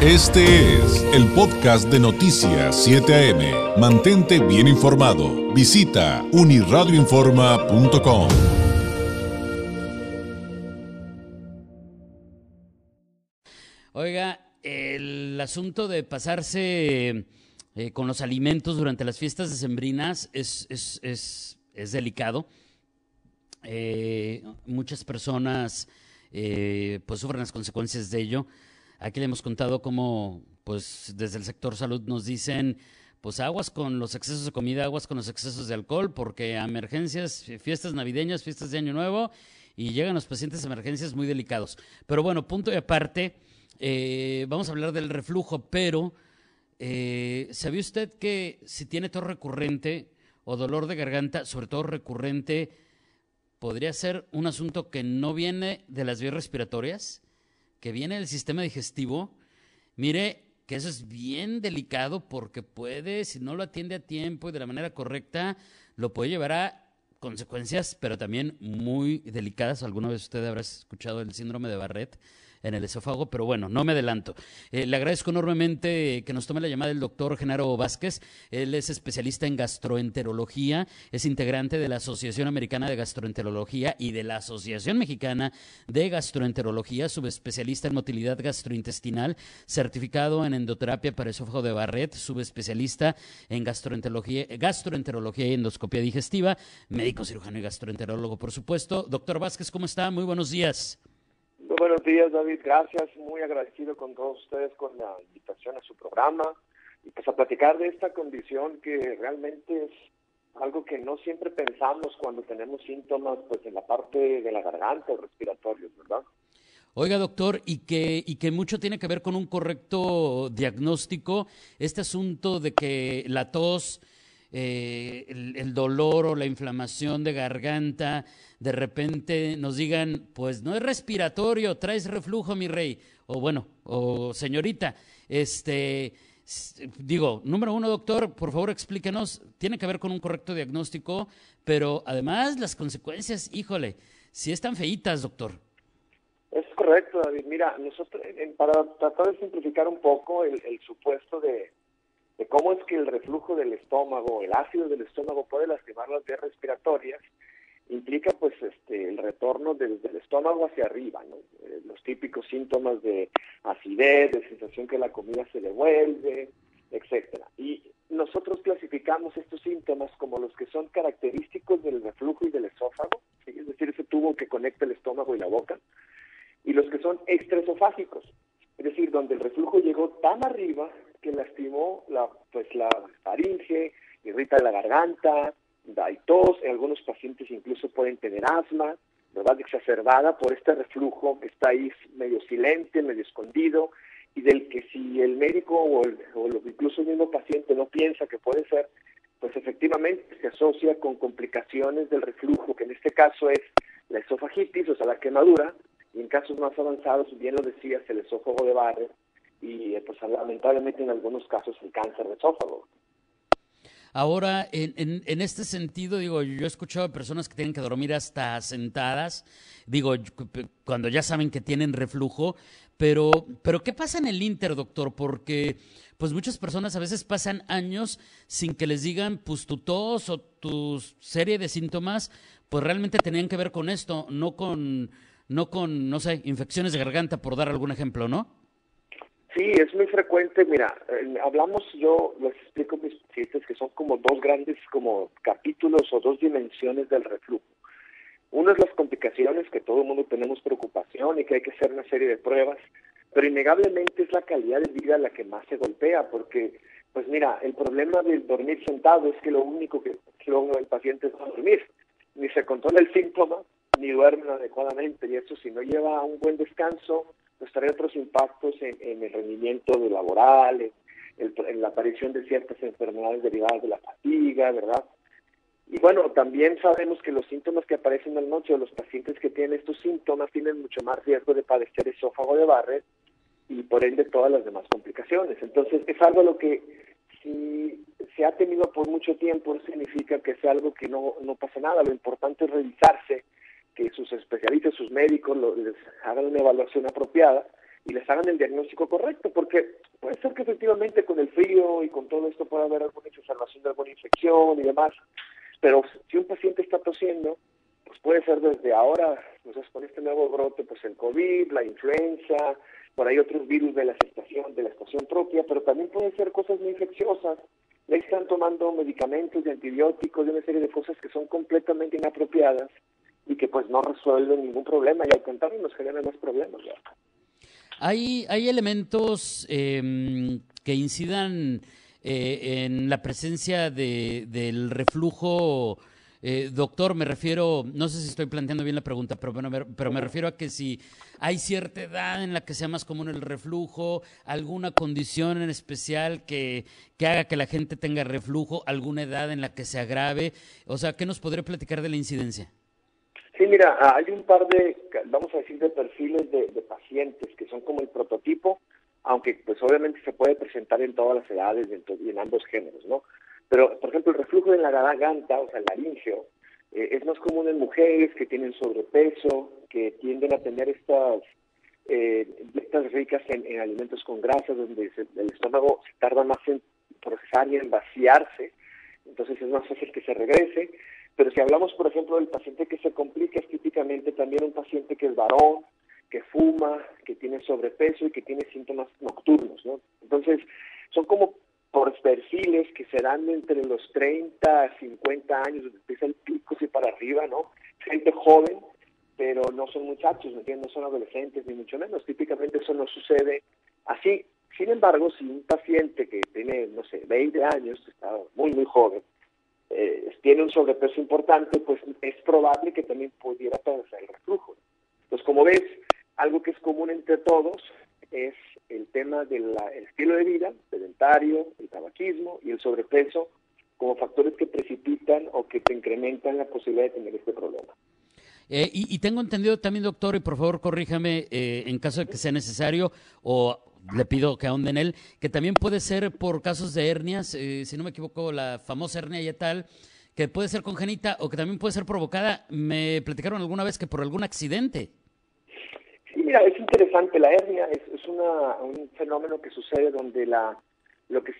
Este es el podcast de Noticias 7 AM. Mantente bien informado. Visita uniradioinforma.com. Oiga, el asunto de pasarse eh, con los alimentos durante las fiestas decembrinas es, es, delicado. Eh, muchas personas eh, pues sufren las consecuencias de ello. Aquí le hemos contado cómo, pues desde el sector salud nos dicen, pues aguas con los excesos de comida, aguas con los excesos de alcohol, porque a emergencias, fiestas navideñas, fiestas de Año Nuevo, y llegan los pacientes a emergencias muy delicados. Pero bueno, punto y aparte, eh, vamos a hablar del reflujo, pero eh, ¿sabía usted que si tiene tos recurrente o dolor de garganta, sobre todo recurrente, podría ser un asunto que no viene de las vías respiratorias? Que viene del sistema digestivo, mire que eso es bien delicado porque puede, si no lo atiende a tiempo y de la manera correcta, lo puede llevar a consecuencias, pero también muy delicadas. Alguna vez usted habrá escuchado el síndrome de Barrett, en el esófago, pero bueno, no me adelanto. Eh, le agradezco enormemente que nos tome la llamada el doctor Genaro Vázquez. Él es especialista en gastroenterología, es integrante de la Asociación Americana de Gastroenterología y de la Asociación Mexicana de Gastroenterología, subespecialista en motilidad gastrointestinal, certificado en endoterapia para esófago de Barrett, subespecialista en gastroenterología, gastroenterología y endoscopia digestiva, médico cirujano y gastroenterólogo, por supuesto. Doctor Vázquez, ¿cómo está? Muy buenos días. Buenos días, David. Gracias. Muy agradecido con todos ustedes con la invitación a su programa y pues a platicar de esta condición que realmente es algo que no siempre pensamos cuando tenemos síntomas pues en la parte de la garganta o respiratorios, ¿verdad? Oiga, doctor, y que, y que mucho tiene que ver con un correcto diagnóstico, este asunto de que la tos, eh, el, dolor o la inflamación de garganta, de repente nos digan, pues no es respiratorio, traes reflujo, mi rey, o bueno, o señorita, este, digo, número uno, doctor, por favor explíquenos, tiene que ver con un correcto diagnóstico, pero además las consecuencias, híjole, si están feitas, doctor. Es correcto, David. Mira, nosotros, para tratar de simplificar un poco el supuesto de, de cómo es que el reflujo del estómago, el ácido del estómago puede lastimar las vías respiratorias, implica pues este el retorno desde el estómago hacia arriba. Eh, los típicos síntomas de acidez, de sensación que la comida se devuelve, etcétera. Y nosotros clasificamos estos síntomas como los que son característicos del reflujo y del esófago, es decir, ese tubo que conecta el estómago y la boca, y los que son extraesofágicos, es decir, donde el reflujo llegó tan arriba que lastimó la, pues, la faringe, irrita la garganta, da tos, en algunos pacientes incluso pueden tener asma, ¿verdad? Exacerbada por este reflujo que está ahí medio silente, medio escondido, y del que si el médico o, el, incluso el mismo paciente no piensa que puede ser, pues efectivamente se asocia con complicaciones del reflujo, que en este caso es la esofagitis, o sea, la quemadura, y en casos más avanzados, bien lo decías, el esófago de Barrett, y eh, pues lamentablemente en algunos casos el cáncer de esófago. Ahora, en, en, este sentido, digo, yo he escuchado a personas que tienen que dormir hasta sentadas, digo, cuando ya saben que tienen reflujo, pero, pero ¿qué pasa en el Inter, doctor? Porque pues muchas personas a veces pasan años sin que les digan, pues tu tos o tu serie de síntomas, pues realmente tenían que ver con esto, no con, no con, no sé, infecciones de garganta, por dar algún ejemplo, ¿no? Sí, es muy frecuente. Mira, hablamos, yo les explico a mis pacientes que son como dos grandes como capítulos o dos dimensiones del reflujo. Uno es las complicaciones, que todo el mundo tenemos preocupación y que hay que hacer una serie de pruebas, pero innegablemente es la calidad de vida la que más se golpea, porque, pues mira, el problema de dormir sentado es que lo único que luego el paciente es no dormir, ni se controla el síntoma, ni duerme adecuadamente, y eso si no lleva un buen descanso, pues trae otros impactos en, el rendimiento laboral, en, la aparición de ciertas enfermedades derivadas de la fatiga, ¿verdad? Y bueno, también sabemos que los síntomas que aparecen en la noche o los pacientes que tienen estos síntomas tienen mucho más riesgo de padecer esófago de Barrett y por ende todas las demás complicaciones. Entonces es algo lo que si se ha tenido por mucho tiempo no significa que sea algo que no, no pasa nada. Lo importante es revisarse que sus especialistas, sus médicos les hagan una evaluación apropiada y les hagan el diagnóstico correcto, porque puede ser que efectivamente con el frío y con todo esto pueda haber alguna exacerbación de alguna infección y demás, pero si un paciente está tosiendo, pues puede ser desde ahora, pues con este nuevo brote, pues el COVID, la influenza, por ahí otros virus de la estación, de la estación propia, pero también pueden ser cosas muy infecciosas. Le están tomando medicamentos y antibióticos y una serie de cosas que son completamente inapropiadas y que pues no resuelven ningún problema y al contrario nos generan más problemas. Hay, hay elementos em, que incidan eh, en la presencia de, del reflujo eh, doctor, me refiero, no sé si estoy planteando bien la pregunta, pero, bueno, pero me refiero a que si hay cierta edad en la que sea más común el reflujo, alguna condición en especial que, que haga que la gente tenga reflujo, alguna edad en la que se agrave, o sea, ¿qué nos podría platicar de la incidencia? Sí, mira, hay un par de, vamos a decir, de perfiles de, de pacientes que son como el prototipo, aunque pues obviamente se puede presentar en todas las edades y en ambos géneros, ¿no? Pero, por ejemplo, el reflujo en la garganta, o sea, el laringio, eh, es más común en mujeres que tienen sobrepeso, que tienden a tener estas eh, ricas en, alimentos con grasas, donde el estómago se tarda más en procesar y en vaciarse, entonces es más fácil que se regrese. Pero si hablamos, por ejemplo, del paciente que se complica, es típicamente también un paciente que es varón, que fuma, que tiene sobrepeso y que tiene síntomas nocturnos, ¿no? Entonces, son como por perfiles que serán entre los 30 a 50 años, donde empieza el pico y para arriba, ¿no? Gente joven, pero no son muchachos, ¿me entiendes? No son adolescentes, ni mucho menos. Típicamente eso no sucede así. Sin embargo, si un paciente que tiene, no sé, 20 años, está muy, muy joven, eh, tiene un sobrepeso importante, pues es probable que también pudiera padecer el reflujo. Entonces, como ves, algo que es común entre todos es el tema del estilo de vida, sedentario, el tabaquismo y el sobrepeso como factores que precipitan o que te incrementan la posibilidad de tener este problema. Eh, y, tengo entendido también, doctor, y por favor corríjame eh, en caso de que sea necesario o le pido que ahonden en él, que también puede ser por casos de hernias, eh, si no me equivoco, la famosa hernia y tal, que puede ser congénita o que también puede ser provocada. Me platicaron alguna vez que por algún accidente. Sí, mira, es interesante. La hernia es, un fenómeno que sucede donde la lo que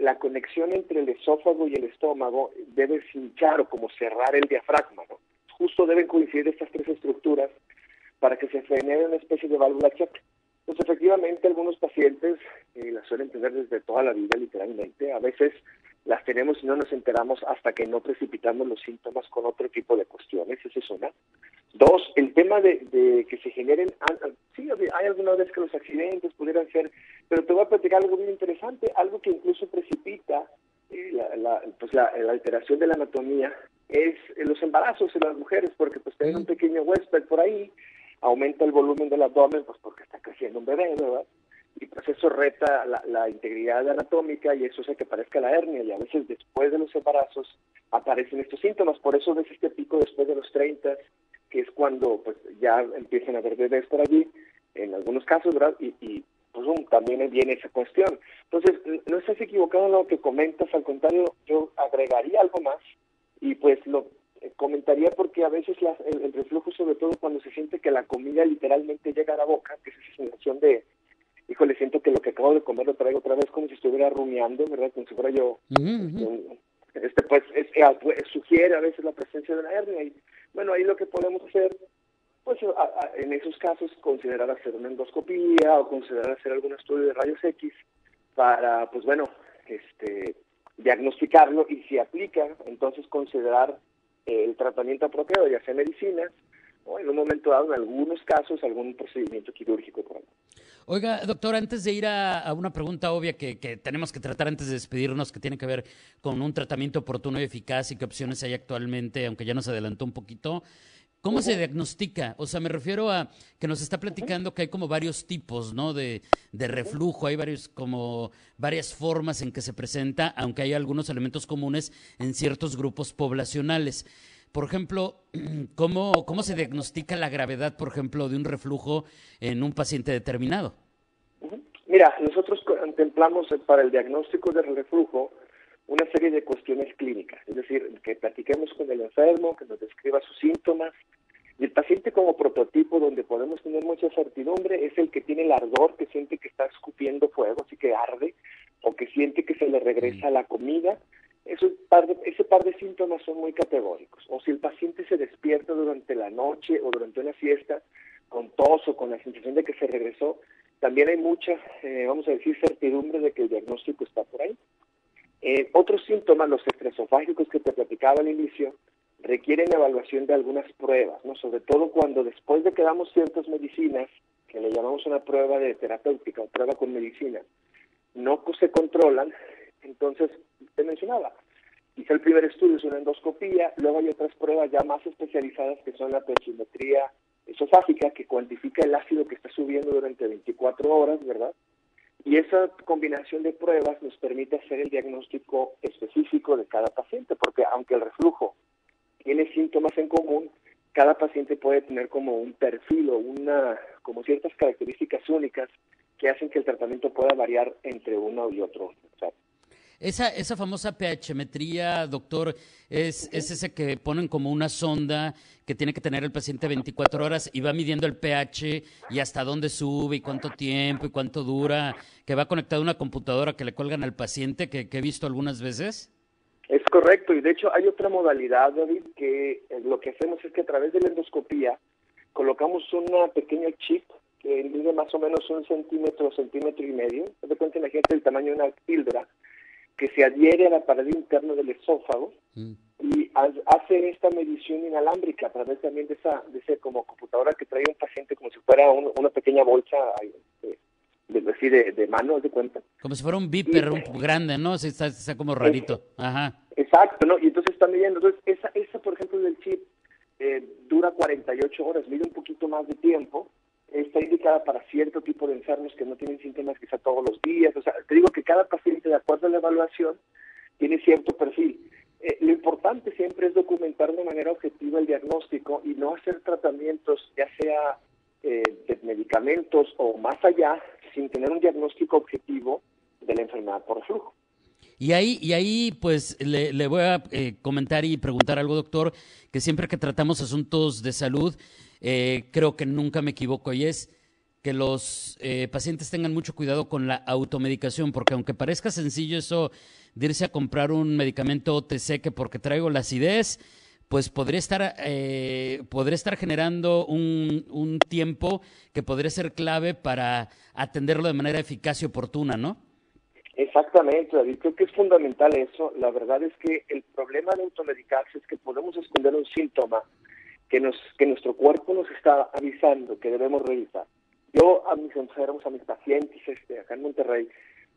la conexión entre el esófago y el estómago debe hinchar o como cerrar el diafragma. ¿no? Justo deben coincidir estas tres estructuras para que se genere una especie de válvula choque. Pues efectivamente algunos pacientes eh, la suelen tener desde toda la vida, literalmente. A veces las tenemos y no nos enteramos hasta que no precipitamos los síntomas con otro tipo de cuestiones, esa es una. Dos, el tema de, que se generen, sí, hay algunas veces que los accidentes pudieran ser, pero te voy a platicar algo muy interesante, algo que incluso precipita eh, la, pues la, alteración de la anatomía, es los embarazos en las mujeres, porque pues tienen un pequeño huésped por ahí, aumenta el volumen del abdomen, pues porque está creciendo un bebé, ¿verdad? y pues eso reta la, integridad anatómica y eso hace que parezca la hernia y a veces después de los embarazos aparecen estos síntomas, por eso ves este pico después de los 30, que es cuando pues ya empiezan a haber bebés por allí, en algunos casos, ¿verdad? Y, y pues también viene esa cuestión. Entonces, no estás equivocado en lo que comentas, al contrario, yo agregaría algo más y pues lo eh, comentaría porque a veces el, el, reflujo, sobre todo cuando se siente que la comida literalmente llega a la boca, que es esa sensación de, híjole, siento que lo que acabo de comer lo traigo otra vez como si estuviera rumiando, ¿verdad? Como si fuera yo. Este, pues, es, eh, pues, sugiere a veces la presencia de una hernia. Y bueno, ahí lo que podemos hacer, pues en esos casos, considerar hacer una endoscopía o considerar hacer algún estudio de rayos X para, pues bueno, este diagnosticarlo y si aplica, entonces considerar el tratamiento apropiado, ya sea medicina o en un momento dado, en algunos casos, algún procedimiento quirúrgico. Oiga, doctor, antes de ir a, una pregunta obvia que, tenemos que tratar antes de despedirnos, que tiene que ver con un tratamiento oportuno y eficaz y qué opciones hay actualmente, aunque ya nos adelantó un poquito. ¿Cómo se diagnostica? O sea, me refiero a que nos está platicando que hay como varios tipos, ¿no? De, de, reflujo, hay varios, como varias formas en que se presenta, aunque hay algunos elementos comunes en ciertos grupos poblacionales. Por ejemplo, ¿cómo, ¿cómo se diagnostica la gravedad, por ejemplo, de un reflujo en un paciente determinado? Mira, nosotros contemplamos para el diagnóstico del reflujo una serie de cuestiones clínicas, es decir, que platiquemos con el enfermo, que nos describa sus síntomas, Y el paciente como prototipo donde podemos tener mucha certidumbre es el que tiene el ardor, que siente que está escupiendo fuego, así que arde, o que siente que se le regresa la comida. Eso, ese par de síntomas son muy categóricos. O si el paciente se despierta durante la noche o durante una fiesta con tos o con la sensación de que se regresó, también hay mucha, eh, vamos a decir, certidumbre de que el diagnóstico está por ahí. Eh, otros síntomas, los estresofágicos que te platicaba al inicio, requieren evaluación de algunas pruebas, ¿no? Sobre todo cuando después de que damos ciertas medicinas, que le llamamos una prueba de terapéutica o prueba con medicina, no se controlan, entonces te mencionaba, quizá el primer estudio es una endoscopía, luego hay otras pruebas ya más especializadas que son la tensimetría esofágica, que cuantifica el ácido que está subiendo durante 24 horas, ¿verdad? Y esa combinación de pruebas nos permite hacer el diagnóstico específico de cada paciente, porque aunque el reflujo tiene síntomas en común, cada paciente puede tener como un perfil o una, como ciertas características únicas que hacen que el tratamiento pueda variar entre uno y otro. Esa, esa famosa pHmetría, doctor, es, es ese que ponen como una sonda que tiene que tener el paciente 24 horas y va midiendo el pH y hasta dónde sube y cuánto tiempo y cuánto dura, que va conectado a una computadora que le cuelgan al paciente, que he visto algunas veces. Es correcto, y de hecho hay otra modalidad, David, que eh, lo que hacemos es que a través de la endoscopía colocamos una pequeña chip que mide más o menos un centímetro, centímetro y medio, de cuenta la gente del tamaño de una píldora, que se adhiere a la pared interna del esófago mm. y hace esta medición inalámbrica a través también de esa, de esa como computadora que trae un paciente como si fuera una pequeña bolsa eh, de, decir, de, de mano, de cuenta. Como si fuera un viper grande, ¿no? está, está como rarito. Ajá. Exacto, ¿no? Y entonces está midiendo. Entonces, esa, esa por ejemplo, del chip eh, dura 48 horas, mide un poquito más de tiempo. Está indicada para cierto tipo de enfermos que no tienen síntomas quizá todos los días. O sea, te digo que cada paciente, de acuerdo a la evaluación, tiene cierto perfil. Eh, lo importante siempre es documentar de manera objetiva el diagnóstico y no hacer tratamientos, ya sea eh, de medicamentos o más allá, sin tener un diagnóstico objetivo de la enfermedad por reflujo. Y ahí, y ahí pues le, voy a eh, comentar y preguntar algo, doctor, que siempre que tratamos asuntos de salud, eh, creo que nunca me equivoco y es que los eh, pacientes tengan mucho cuidado con la automedicación, porque aunque parezca sencillo eso de irse a comprar un medicamento OTC que porque traigo la acidez, pues podría estar, eh, podría estar generando un, un tiempo que podría ser clave para atenderlo de manera eficaz y oportuna, ¿no? Exactamente, David. Creo que es fundamental eso. La verdad es que el problema de automedicarse es que podemos esconder un síntoma que, nos, que nuestro cuerpo nos está avisando que debemos revisar. Yo a mis enfermos, a mis pacientes este, acá en Monterrey,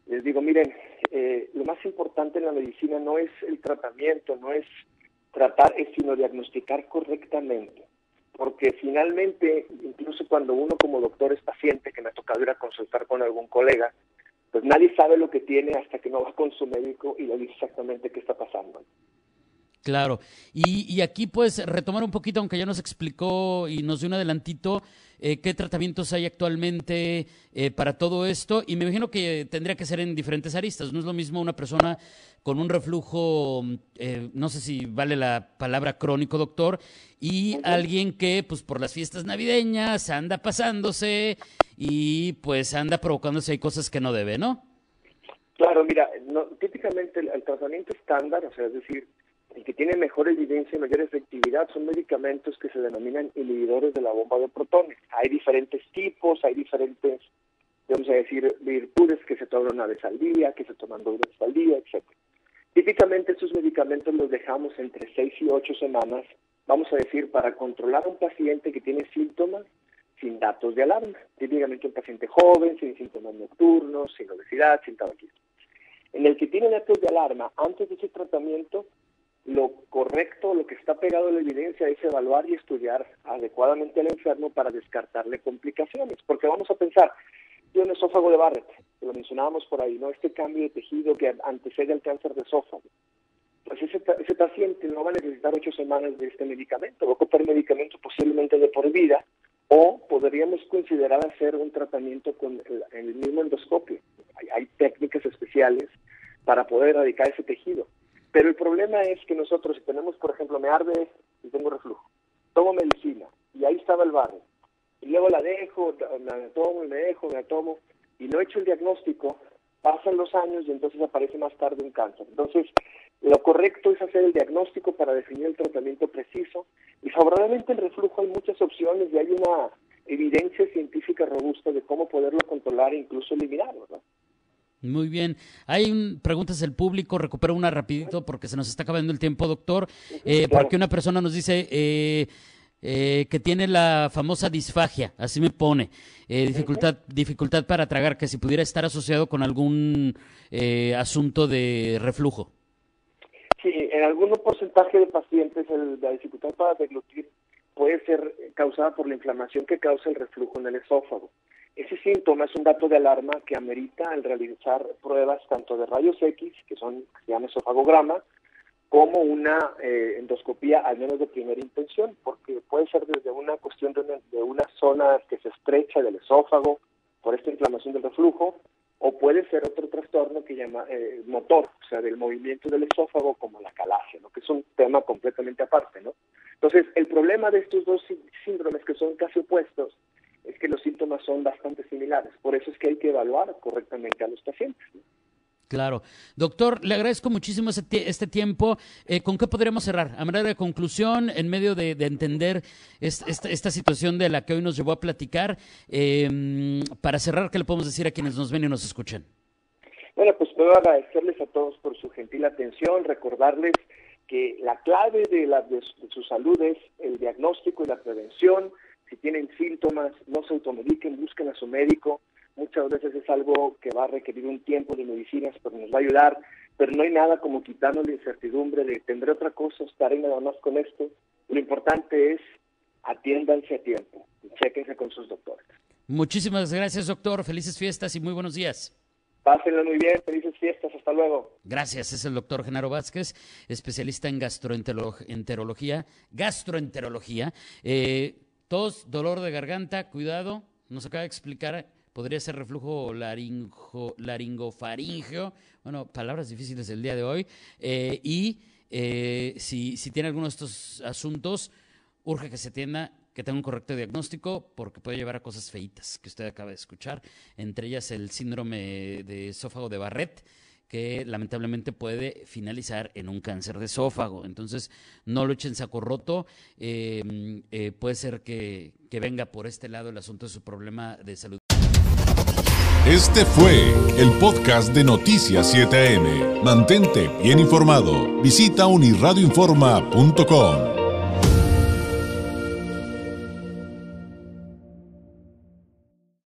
les digo, miren, eh, lo más importante en la medicina no es el tratamiento, no es tratar es sino diagnosticar correctamente. Porque finalmente, incluso cuando uno como doctor es paciente, que me ha tocado ir a consultar con algún colega, pues nadie sabe lo que tiene hasta que no va con su médico y le dice exactamente qué está pasando. Claro, y, y aquí pues retomar un poquito, aunque ya nos explicó y nos dio un adelantito, eh, qué tratamientos hay actualmente eh, para todo esto, y me imagino que tendría que ser en diferentes aristas, no es lo mismo una persona con un reflujo, eh, no sé si vale la palabra crónico, doctor, y alguien que pues por las fiestas navideñas anda pasándose y pues anda provocándose hay cosas que no debe, ¿no? Claro, mira, no, típicamente el, tratamiento estándar, o sea, es decir, el que tiene mejor evidencia y mayor efectividad son medicamentos que se denominan inhibidores de la bomba de protones. Hay diferentes tipos, hay diferentes, vamos a decir, virtudes que se toman una vez al día, que se toman dos veces al día, etc. Típicamente estos medicamentos los dejamos entre seis y ocho semanas, vamos a decir, para controlar a un paciente que tiene síntomas sin datos de alarma. Típicamente un paciente joven, sin síntomas nocturnos, sin obesidad, sin tabaquismo. En el que tiene datos de alarma, antes de ese tratamiento, lo correcto, lo que está pegado a la evidencia es evaluar y estudiar adecuadamente al enfermo para descartarle complicaciones. Porque vamos a pensar, tiene un esófago de Barrett, lo mencionábamos por ahí, ¿no? Este cambio de tejido que antecede al cáncer de esófago. Pues ese, ese paciente no va a necesitar ocho semanas de este medicamento, va a ocupar medicamento posiblemente de por vida, o podríamos considerar hacer un tratamiento con el, mismo endoscopio. Hay, técnicas especiales para poder erradicar ese tejido. Pero el problema es que nosotros, si tenemos, por ejemplo, me arde y tengo reflujo, tomo medicina dejo, me tomo y me dejo, me tomo, y no he hecho el diagnóstico, pasan los años y entonces aparece más tarde un cáncer. Entonces, lo correcto es hacer el diagnóstico para definir el tratamiento preciso y favorablemente el reflujo hay muchas opciones y hay una evidencia científica robusta de cómo poderlo controlar e incluso eliminarlo. Muy bien. Hay preguntas del público, recupero una rapidito porque se nos está acabando el tiempo, doctor. Eh, Porque una persona nos dice eh, eh, que tiene la famosa disfagia, así me pone, eh, dificultad, dificultad para tragar, que si pudiera estar asociado con algún eh, asunto de reflujo. Sí, en algún porcentaje de pacientes la dificultad para deglutir puede ser causada por la inflamación que causa el reflujo en el esófago. Ese síntoma es un dato de alarma que amerita al realizar pruebas tanto de rayos X, que son que se llama esofagograma, como una eh, endoscopía al menos de primera intención, porque puede ser desde una cuestión de una, zona que se estrecha del esófago por esta inflamación del reflujo, o puede ser otro trastorno que llama eh, motor, o sea, del movimiento del esófago como la calacia, ¿no? que es un tema completamente aparte. ¿no? Entonces, el problema de estos dos síndromes que son casi opuestos es que los síntomas son bastante similares, por eso es que hay que evaluar correctamente a los pacientes. Claro. Doctor, le agradezco muchísimo este, tiempo. Eh, ¿Con qué podremos cerrar? A manera de conclusión, en medio de, entender esta, situación de la que hoy nos llevó a platicar, em, para cerrar, ¿qué le podemos decir a quienes nos ven y nos escuchan? Bueno, pues puedo agradecerles a todos por su gentil atención, recordarles que la clave de, la, de su salud es el diagnóstico y la prevención. Si tienen síntomas, no se automediquen, busquen a su médico muchas veces es algo que va a requerir un tiempo de medicinas, pero nos va a ayudar, pero no hay nada como quitarnos la incertidumbre de tendré otra cosa, estaré nada más con esto. Lo importante es atiéndanse a tiempo, chequense con sus doctores. Muchísimas gracias, doctor. Felices fiestas y muy buenos días. Pásenlo muy bien, felices fiestas, hasta luego. Gracias, es el doctor Genaro Vázquez, especialista en gastroenterología. gastroenterología. Eh, tos, dolor de garganta, cuidado, nos acaba de explicar podría ser reflujo laringo, laringofaringeo, bueno, palabras difíciles el día de hoy, eh, y eh, si, si tiene alguno de estos asuntos, urge que se atienda, que tenga un correcto diagnóstico, porque puede llevar a cosas feitas que usted acaba de escuchar, entre ellas el síndrome de esófago de Barrett, que lamentablemente puede finalizar en un cáncer de esófago. Entonces, no lo echen saco roto. Eh, puede ser que, que venga por este lado el asunto de su problema de salud. Este fue el podcast de Noticias 7am. Mantente bien informado. Visita unirradioinforma.com.